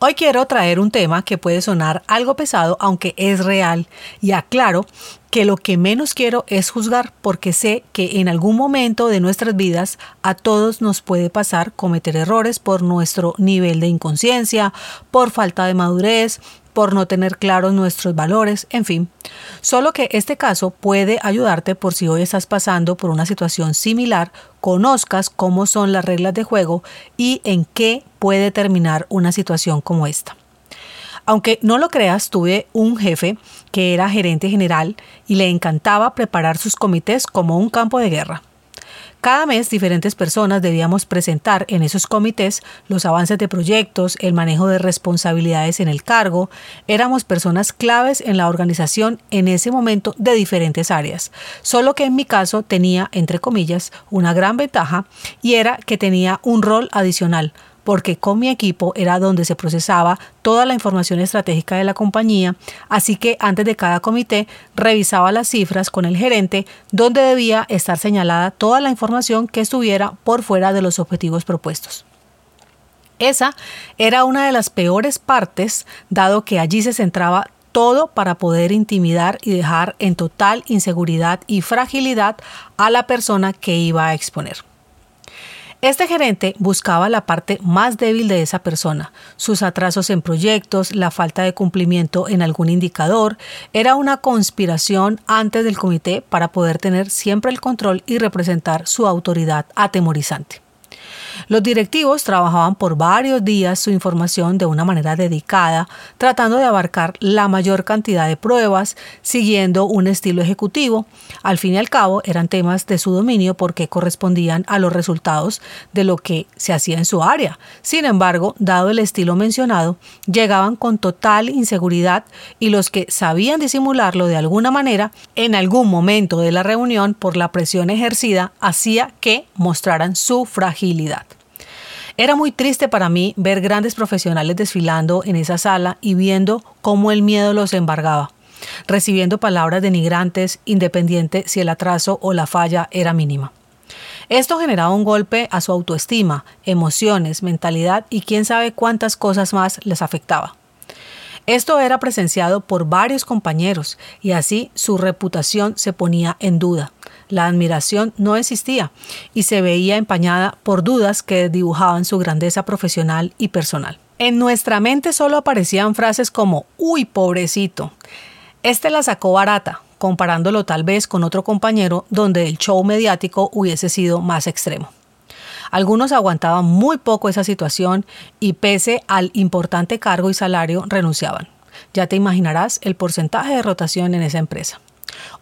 Hoy quiero traer un tema que puede sonar algo pesado, aunque es real, y aclaro que lo que menos quiero es juzgar porque sé que en algún momento de nuestras vidas a todos nos puede pasar cometer errores por nuestro nivel de inconsciencia, por falta de madurez, por no tener claros nuestros valores, en fin. Solo que este caso puede ayudarte por si hoy estás pasando por una situación similar, conozcas cómo son las reglas de juego y en qué puede terminar una situación como esta. Aunque no lo creas, tuve un jefe que era gerente general y le encantaba preparar sus comités como un campo de guerra. Cada mes diferentes personas debíamos presentar en esos comités los avances de proyectos, el manejo de responsabilidades en el cargo. Éramos personas claves en la organización en ese momento de diferentes áreas. Solo que en mi caso tenía, entre comillas, una gran ventaja y era que tenía un rol adicional porque con mi equipo era donde se procesaba toda la información estratégica de la compañía, así que antes de cada comité revisaba las cifras con el gerente donde debía estar señalada toda la información que estuviera por fuera de los objetivos propuestos. Esa era una de las peores partes, dado que allí se centraba todo para poder intimidar y dejar en total inseguridad y fragilidad a la persona que iba a exponer. Este gerente buscaba la parte más débil de esa persona, sus atrasos en proyectos, la falta de cumplimiento en algún indicador. Era una conspiración antes del comité para poder tener siempre el control y representar su autoridad atemorizante. Los directivos trabajaban por varios días su información de una manera dedicada, tratando de abarcar la mayor cantidad de pruebas, siguiendo un estilo ejecutivo. Al fin y al cabo, eran temas de su dominio porque correspondían a los resultados de lo que se hacía en su área. Sin embargo, dado el estilo mencionado, llegaban con total inseguridad y los que sabían disimularlo de alguna manera, en algún momento de la reunión, por la presión ejercida, hacía que mostraran su fragilidad. Era muy triste para mí ver grandes profesionales desfilando en esa sala y viendo cómo el miedo los embargaba, recibiendo palabras denigrantes independiente si el atraso o la falla era mínima. Esto generaba un golpe a su autoestima, emociones, mentalidad y quién sabe cuántas cosas más les afectaba. Esto era presenciado por varios compañeros y así su reputación se ponía en duda. La admiración no existía y se veía empañada por dudas que dibujaban su grandeza profesional y personal. En nuestra mente solo aparecían frases como, uy, pobrecito, este la sacó barata, comparándolo tal vez con otro compañero donde el show mediático hubiese sido más extremo. Algunos aguantaban muy poco esa situación y pese al importante cargo y salario renunciaban. Ya te imaginarás el porcentaje de rotación en esa empresa.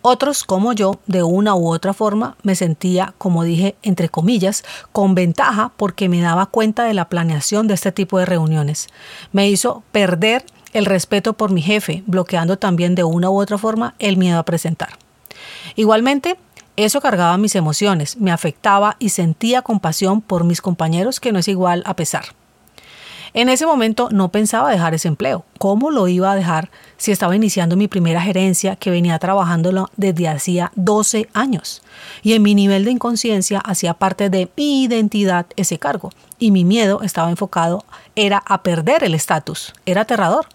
Otros, como yo, de una u otra forma, me sentía, como dije, entre comillas, con ventaja porque me daba cuenta de la planeación de este tipo de reuniones. Me hizo perder el respeto por mi jefe, bloqueando también de una u otra forma el miedo a presentar. Igualmente, eso cargaba mis emociones, me afectaba y sentía compasión por mis compañeros que no es igual a pesar. En ese momento no pensaba dejar ese empleo. ¿Cómo lo iba a dejar si estaba iniciando mi primera gerencia que venía trabajándolo desde hacía 12 años? Y en mi nivel de inconsciencia hacía parte de mi identidad ese cargo. Y mi miedo estaba enfocado, era a perder el estatus. Era aterrador.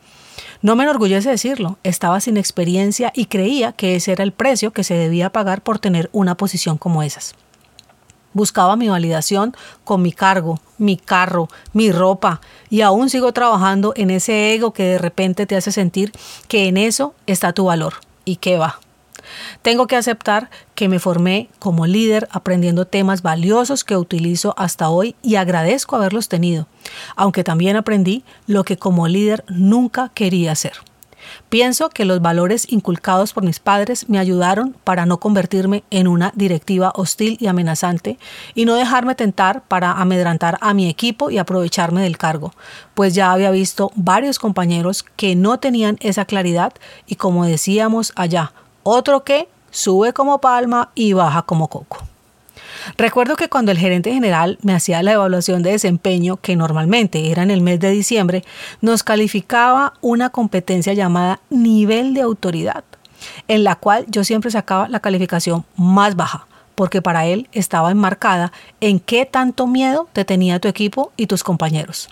No me enorgullece decirlo, estaba sin experiencia y creía que ese era el precio que se debía pagar por tener una posición como esas. Buscaba mi validación con mi cargo, mi carro, mi ropa y aún sigo trabajando en ese ego que de repente te hace sentir que en eso está tu valor y que va. Tengo que aceptar que me formé como líder aprendiendo temas valiosos que utilizo hasta hoy y agradezco haberlos tenido, aunque también aprendí lo que como líder nunca quería hacer. Pienso que los valores inculcados por mis padres me ayudaron para no convertirme en una directiva hostil y amenazante y no dejarme tentar para amedrantar a mi equipo y aprovecharme del cargo, pues ya había visto varios compañeros que no tenían esa claridad y como decíamos allá, otro que sube como palma y baja como coco. Recuerdo que cuando el gerente general me hacía la evaluación de desempeño, que normalmente era en el mes de diciembre, nos calificaba una competencia llamada nivel de autoridad, en la cual yo siempre sacaba la calificación más baja, porque para él estaba enmarcada en qué tanto miedo te tenía tu equipo y tus compañeros.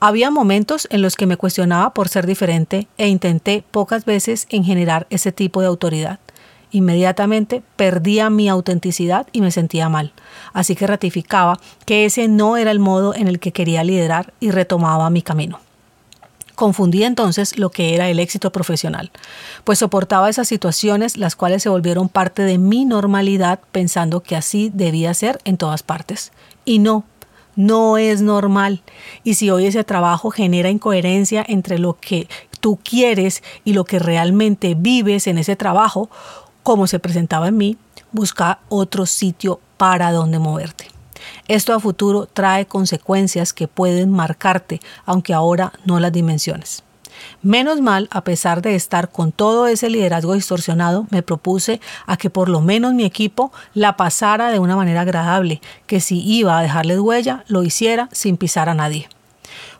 Había momentos en los que me cuestionaba por ser diferente e intenté pocas veces en generar ese tipo de autoridad. Inmediatamente perdía mi autenticidad y me sentía mal. Así que ratificaba que ese no era el modo en el que quería liderar y retomaba mi camino. Confundí entonces lo que era el éxito profesional, pues soportaba esas situaciones las cuales se volvieron parte de mi normalidad pensando que así debía ser en todas partes. Y no, no es normal. Y si hoy ese trabajo genera incoherencia entre lo que tú quieres y lo que realmente vives en ese trabajo, como se presentaba en mí, busca otro sitio para donde moverte. Esto a futuro trae consecuencias que pueden marcarte, aunque ahora no las dimensiones. Menos mal, a pesar de estar con todo ese liderazgo distorsionado, me propuse a que por lo menos mi equipo la pasara de una manera agradable, que si iba a dejarle huella, lo hiciera sin pisar a nadie.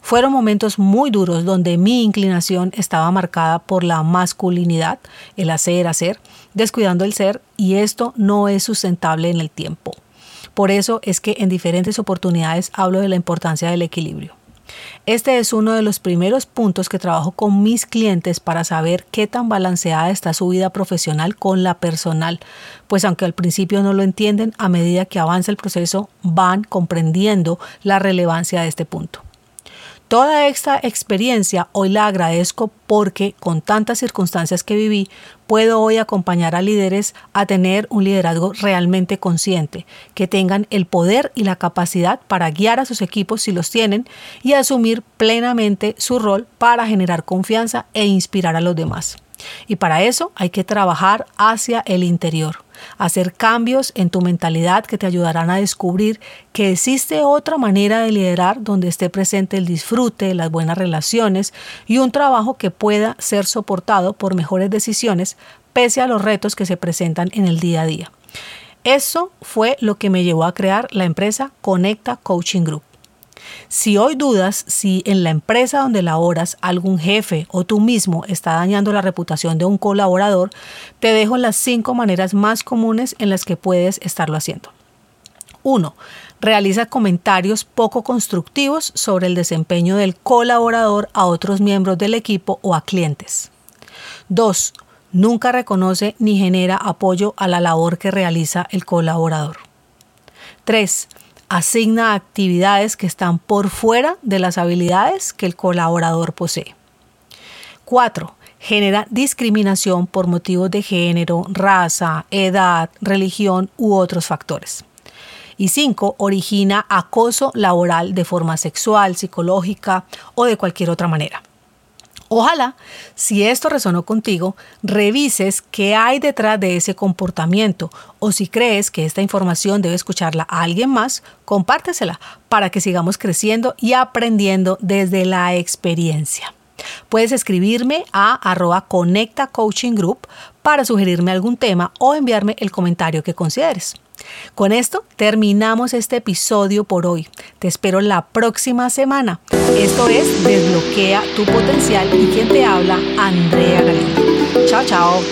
Fueron momentos muy duros donde mi inclinación estaba marcada por la masculinidad, el hacer, hacer, descuidando el ser, y esto no es sustentable en el tiempo. Por eso es que en diferentes oportunidades hablo de la importancia del equilibrio. Este es uno de los primeros puntos que trabajo con mis clientes para saber qué tan balanceada está su vida profesional con la personal, pues aunque al principio no lo entienden, a medida que avanza el proceso van comprendiendo la relevancia de este punto. Toda esta experiencia hoy la agradezco porque con tantas circunstancias que viví, puedo hoy acompañar a líderes a tener un liderazgo realmente consciente, que tengan el poder y la capacidad para guiar a sus equipos si los tienen y asumir plenamente su rol para generar confianza e inspirar a los demás. Y para eso hay que trabajar hacia el interior hacer cambios en tu mentalidad que te ayudarán a descubrir que existe otra manera de liderar donde esté presente el disfrute, las buenas relaciones y un trabajo que pueda ser soportado por mejores decisiones pese a los retos que se presentan en el día a día. Eso fue lo que me llevó a crear la empresa Conecta Coaching Group. Si hoy dudas si en la empresa donde laboras algún jefe o tú mismo está dañando la reputación de un colaborador, te dejo las cinco maneras más comunes en las que puedes estarlo haciendo. 1. Realiza comentarios poco constructivos sobre el desempeño del colaborador a otros miembros del equipo o a clientes. 2. Nunca reconoce ni genera apoyo a la labor que realiza el colaborador. 3 asigna actividades que están por fuera de las habilidades que el colaborador posee. 4. Genera discriminación por motivos de género, raza, edad, religión u otros factores. Y 5. Origina acoso laboral de forma sexual, psicológica o de cualquier otra manera. Ojalá, si esto resonó contigo, revises qué hay detrás de ese comportamiento o si crees que esta información debe escucharla a alguien más, compártesela para que sigamos creciendo y aprendiendo desde la experiencia. Puedes escribirme a arroba Conecta Coaching Group para sugerirme algún tema o enviarme el comentario que consideres. Con esto terminamos este episodio por hoy. Te espero la próxima semana. Esto es Desbloquea tu potencial y quien te habla, Andrea Galindo. Chao, chao.